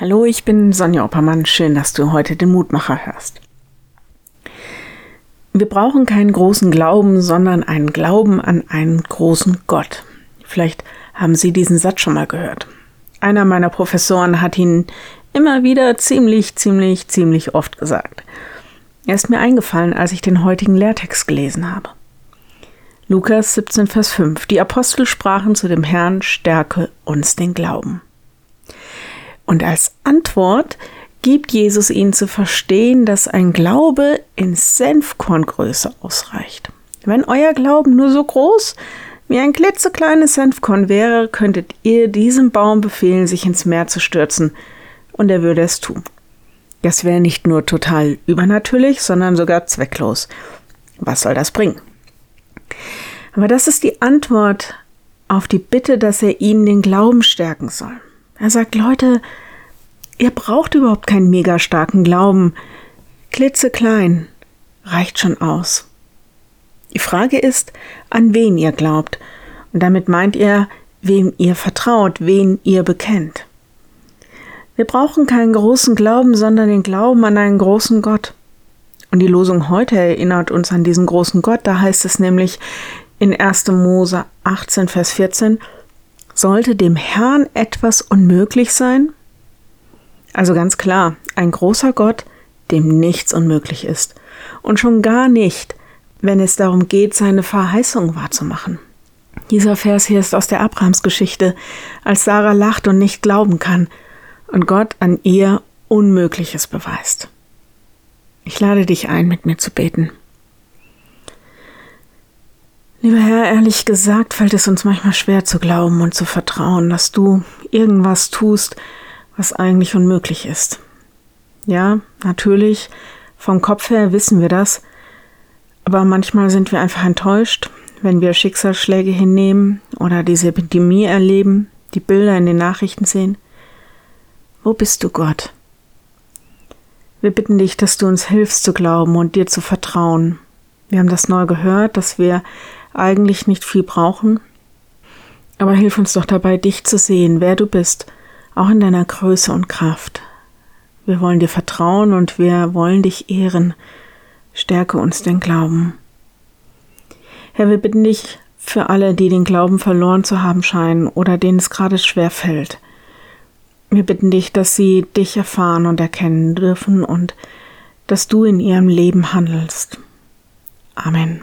Hallo, ich bin Sonja Oppermann. Schön, dass du heute den Mutmacher hörst. Wir brauchen keinen großen Glauben, sondern einen Glauben an einen großen Gott. Vielleicht haben Sie diesen Satz schon mal gehört. Einer meiner Professoren hat ihn immer wieder ziemlich, ziemlich, ziemlich oft gesagt. Er ist mir eingefallen, als ich den heutigen Lehrtext gelesen habe. Lukas 17, Vers 5. Die Apostel sprachen zu dem Herrn, stärke uns den Glauben. Und als Antwort gibt Jesus ihnen zu verstehen, dass ein Glaube in Senfkorngröße ausreicht. Wenn euer Glauben nur so groß wie ein klitzekleines Senfkorn wäre, könntet ihr diesem Baum befehlen, sich ins Meer zu stürzen, und er würde es tun. Das wäre nicht nur total übernatürlich, sondern sogar zwecklos. Was soll das bringen? Aber das ist die Antwort auf die Bitte, dass er ihnen den Glauben stärken soll. Er sagt, Leute, ihr braucht überhaupt keinen mega starken Glauben. Klitzeklein reicht schon aus. Die Frage ist, an wen ihr glaubt. Und damit meint er, wem ihr vertraut, wen ihr bekennt. Wir brauchen keinen großen Glauben, sondern den Glauben an einen großen Gott. Und die Losung heute erinnert uns an diesen großen Gott. Da heißt es nämlich in 1. Mose 18, Vers 14, sollte dem Herrn etwas unmöglich sein? Also ganz klar, ein großer Gott, dem nichts unmöglich ist. Und schon gar nicht, wenn es darum geht, seine Verheißung wahrzumachen. Dieser Vers hier ist aus der Abrahamsgeschichte, als Sarah lacht und nicht glauben kann und Gott an ihr Unmögliches beweist. Ich lade dich ein, mit mir zu beten. Lieber Herr, ehrlich gesagt fällt es uns manchmal schwer zu glauben und zu vertrauen, dass du irgendwas tust, was eigentlich unmöglich ist. Ja, natürlich, vom Kopf her wissen wir das, aber manchmal sind wir einfach enttäuscht, wenn wir Schicksalsschläge hinnehmen oder diese Epidemie erleben, die Bilder in den Nachrichten sehen. Wo bist du, Gott? Wir bitten dich, dass du uns hilfst zu glauben und dir zu vertrauen. Wir haben das neu gehört, dass wir eigentlich nicht viel brauchen. Aber hilf uns doch dabei, dich zu sehen, wer du bist, auch in deiner Größe und Kraft. Wir wollen dir vertrauen und wir wollen dich ehren. Stärke uns den Glauben. Herr, wir bitten dich für alle, die den Glauben verloren zu haben scheinen oder denen es gerade schwer fällt. Wir bitten dich, dass sie dich erfahren und erkennen dürfen und dass du in ihrem Leben handelst. Amen.